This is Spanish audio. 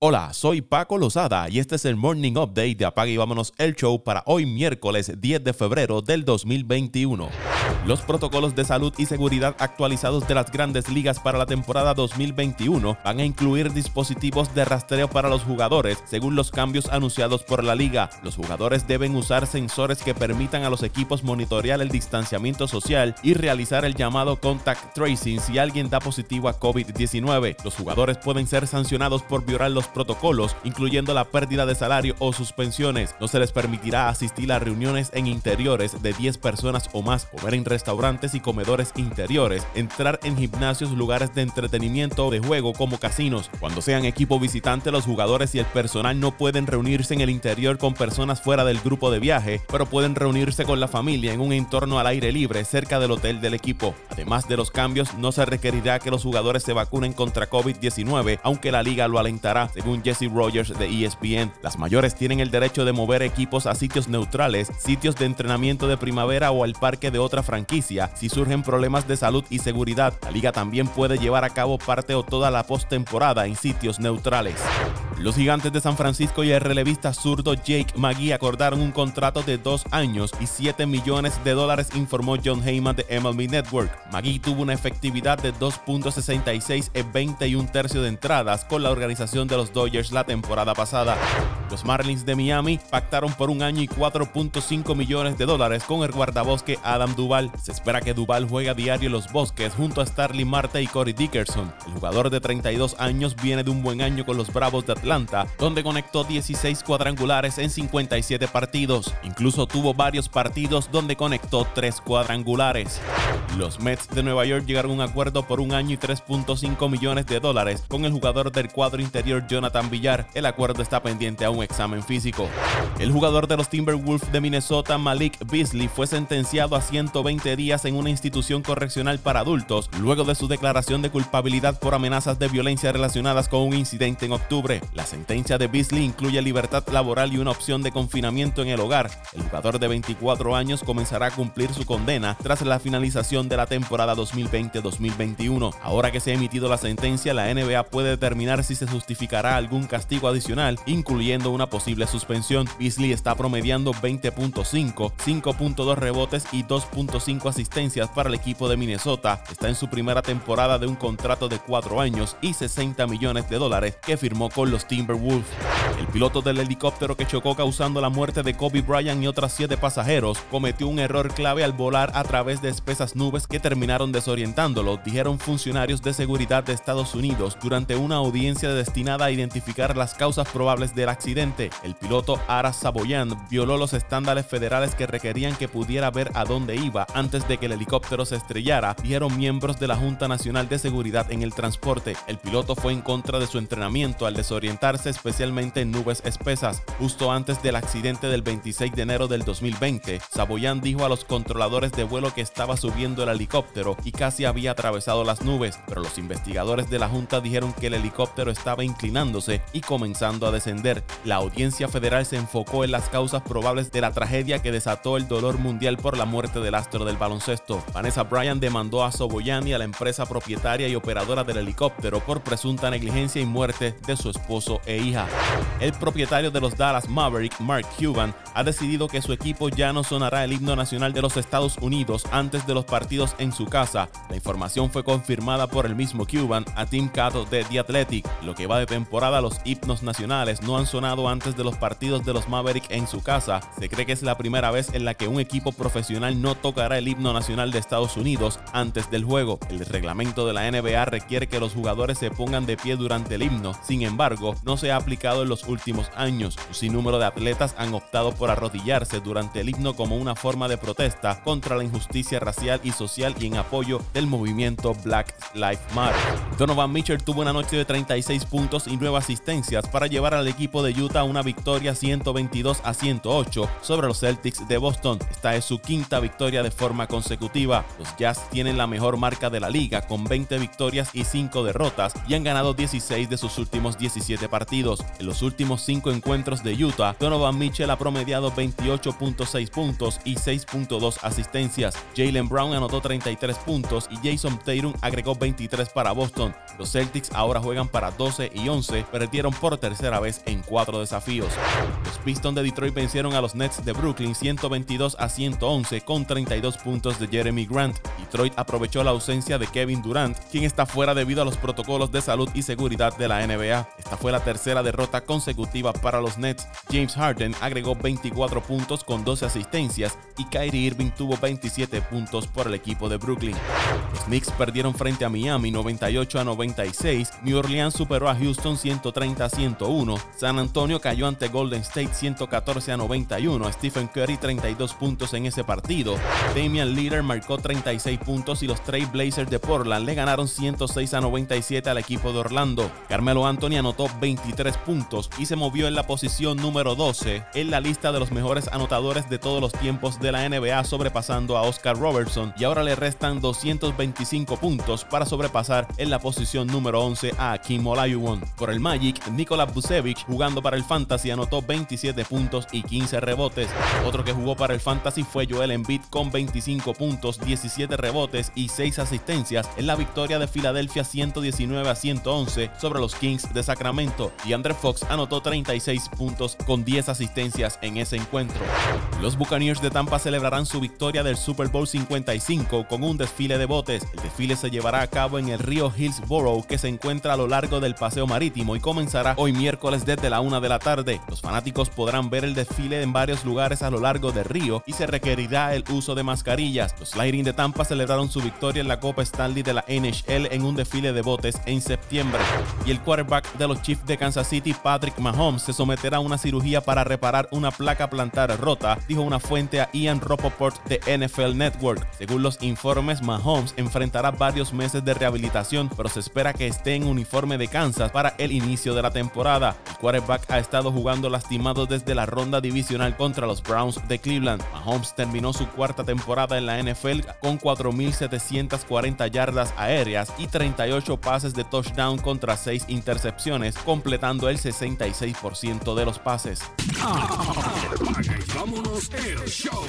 Hola, soy Paco Lozada y este es el Morning Update de Apaga y Vámonos el Show para hoy miércoles 10 de febrero del 2021. Los protocolos de salud y seguridad actualizados de las grandes ligas para la temporada 2021 van a incluir dispositivos de rastreo para los jugadores, según los cambios anunciados por la liga. Los jugadores deben usar sensores que permitan a los equipos monitorear el distanciamiento social y realizar el llamado contact tracing si alguien da positivo a COVID-19. Los jugadores pueden ser sancionados por violar los protocolos, incluyendo la pérdida de salario o suspensiones. No se les permitirá asistir a reuniones en interiores de 10 personas o más, comer en y comedores interiores, entrar en gimnasios, lugares de entretenimiento o de juego como casinos. Cuando sean equipo visitante, los jugadores y el personal no pueden reunirse en el interior con personas fuera del grupo de viaje, pero pueden reunirse con la familia en un entorno al aire libre cerca del hotel del equipo. Además de los cambios, no se requerirá que los jugadores se vacunen contra COVID-19, aunque la liga lo alentará según Jesse Rogers de ESPN. Las mayores tienen el derecho de mover equipos a sitios neutrales, sitios de entrenamiento de primavera o al parque de otra franquicia si surgen problemas de salud y seguridad. La liga también puede llevar a cabo parte o toda la postemporada en sitios neutrales. Los gigantes de San Francisco y el relevista zurdo Jake McGee acordaron un contrato de dos años y 7 millones de dólares, informó John Heyman de MLB Network. McGee tuvo una efectividad de 2.66 en 21 tercios de entradas con la organización de los Dodgers la temporada pasada. Los Marlins de Miami pactaron por un año y 4.5 millones de dólares con el guardabosque Adam Duval. Se espera que Duval juegue a diario en los bosques junto a Starling Marte y Corey Dickerson. El jugador de 32 años viene de un buen año con los Bravos de Atlanta, donde conectó 16 cuadrangulares en 57 partidos. Incluso tuvo varios partidos donde conectó 3 cuadrangulares. Los Mets de Nueva York llegaron a un acuerdo por un año y 3.5 millones de dólares con el jugador del cuadro interior Jonathan Villar. El acuerdo está pendiente a un examen físico. El jugador de los Timberwolves de Minnesota, Malik Beasley, fue sentenciado a 120 días en una institución correccional para adultos luego de su declaración de culpabilidad por amenazas de violencia relacionadas con un incidente en octubre. La sentencia de Beasley incluye libertad laboral y una opción de confinamiento en el hogar. El jugador de 24 años comenzará a cumplir su condena tras la finalización de la temporada 2020-2021. Ahora que se ha emitido la sentencia, la NBA puede determinar si se justificará algún castigo adicional, incluyendo una posible suspensión. Beasley está promediando 20.5, 5.2 rebotes y 2.5 asistencias para el equipo de Minnesota. Está en su primera temporada de un contrato de 4 años y 60 millones de dólares que firmó con los Timberwolves. El piloto del helicóptero que chocó causando la muerte de Kobe Bryant y otras 7 pasajeros cometió un error clave al volar a través de espesas nubes que terminaron desorientándolo, dijeron funcionarios de seguridad de Estados Unidos durante una audiencia destinada a identificar las causas probables del accidente. El piloto Ara Saboyan violó los estándares federales que requerían que pudiera ver a dónde iba antes de que el helicóptero se estrellara, dijeron miembros de la Junta Nacional de Seguridad en el Transporte. El piloto fue en contra de su entrenamiento al desorientarse especialmente en nubes espesas. Justo antes del accidente del 26 de enero del 2020, Saboyan dijo a los controladores de vuelo que estaba subiendo el helicóptero y casi había atravesado las nubes, pero los investigadores de la Junta dijeron que el helicóptero estaba inclinándose y comenzando a descender. La audiencia federal se enfocó en las causas probables de la tragedia que desató el dolor mundial por la muerte del astro del baloncesto. Vanessa Bryan demandó a Soboyan y a la empresa propietaria y operadora del helicóptero por presunta negligencia y muerte de su esposo e hija. El propietario de los Dallas Maverick, Mark Cuban, ha decidido que su equipo ya no sonará el himno nacional de los Estados Unidos antes de los partidos en su casa. La información fue confirmada por el mismo Cuban a Tim Cato de The Athletic. Lo que va de temporada, los himnos nacionales no han sonado antes de los partidos de los Maverick en su casa. Se cree que es la primera vez en la que un equipo profesional no tocará el himno nacional de Estados Unidos antes del juego. El reglamento de la NBA requiere que los jugadores se pongan de pie durante el himno. Sin embargo, no se ha aplicado en los últimos años. Un sinnúmero de atletas han optado por arrodillarse durante el himno como una forma de protesta contra la injusticia racial y social y en apoyo del movimiento Black Lives Matter. Donovan Mitchell tuvo una noche de 36 puntos y 9 asistencias para llevar al equipo de Utah a una victoria 122 a 108 sobre los Celtics de Boston. Esta es su quinta victoria de forma consecutiva. Los Jazz tienen la mejor marca de la liga con 20 victorias y 5 derrotas y han ganado 16 de sus últimos 17 partidos. En los últimos últimos cinco encuentros de Utah, Donovan Mitchell ha promediado 28.6 puntos y 6.2 asistencias. Jalen Brown anotó 33 puntos y Jason Tatum agregó 23 para Boston. Los Celtics ahora juegan para 12 y 11, perdieron por tercera vez en cuatro desafíos. Los Pistons de Detroit vencieron a los Nets de Brooklyn 122 a 111 con 32 puntos de Jeremy Grant. Detroit aprovechó la ausencia de Kevin Durant, quien está fuera debido a los protocolos de salud y seguridad de la NBA. Esta fue la tercera derrota consecutiva para los Nets. James Harden agregó 24 puntos con 12 asistencias y Kyrie Irving tuvo 27 puntos por el equipo de Brooklyn. Los Knicks perdieron frente a Miami 98 a 96, New Orleans superó a Houston 130 a 101, San Antonio cayó ante Golden State 114 a 91, Stephen Curry 32 puntos en ese partido, Damian Lillard marcó 36 puntos y los Trail Blazers de Portland le ganaron 106 a 97 al equipo de Orlando. Carmelo Anthony anotó 23 puntos y se movió en la posición número 12 en la lista de los mejores anotadores de todos los tiempos de la NBA, sobrepasando a Oscar Robertson y ahora le restan 225 puntos para sobrepasar en la posición número 11 a Kim Olajuwon. Por el Magic, Nikola Vucevic jugando para el Fantasy anotó 27 puntos y 15 rebotes. Otro que jugó para el Fantasy fue Joel Embiid con 25 puntos, 17 rebotes y 6 asistencias en la victoria de Filadelfia 119 a 111 sobre los Kings de Sacramento. Y Andre Fox anotó 36 puntos con 10 asistencias en ese encuentro. Los Buccaneers de Tampa celebrarán su victoria del Super Bowl 55 con un desfile de botes. El desfile se llevará a cabo en el río Hillsborough que se encuentra a lo largo del paseo marítimo y comenzará hoy miércoles desde la 1 de la tarde. Los fanáticos podrán ver el desfile en varios lugares a lo largo del río y se requerirá el uso de mascarillas. Los Lightning de Tampa celebraron su victoria en la Copa Stanley de la NHL en un desfile de botes en septiembre. Y el quarterback de los Chiefs de Kansas City, Patrick Mahomes, se someterá a una cirugía para reparar una placa plantar rota, dijo una fuente a Ian Rapoport de NFL Network. Según los informes, Mahomes enfrentará varios meses de rehabilitación, pero se espera que esté en uniforme de Kansas para el inicio de la temporada. El quarterback ha estado jugando lastimado desde la ronda divisional contra los Browns de Cleveland. Mahomes terminó su cuarta temporada en la NFL con 4.740 yardas aéreas y 38 pases de touchdown contra 6 intercepciones, completando el 66% de los pases. el show.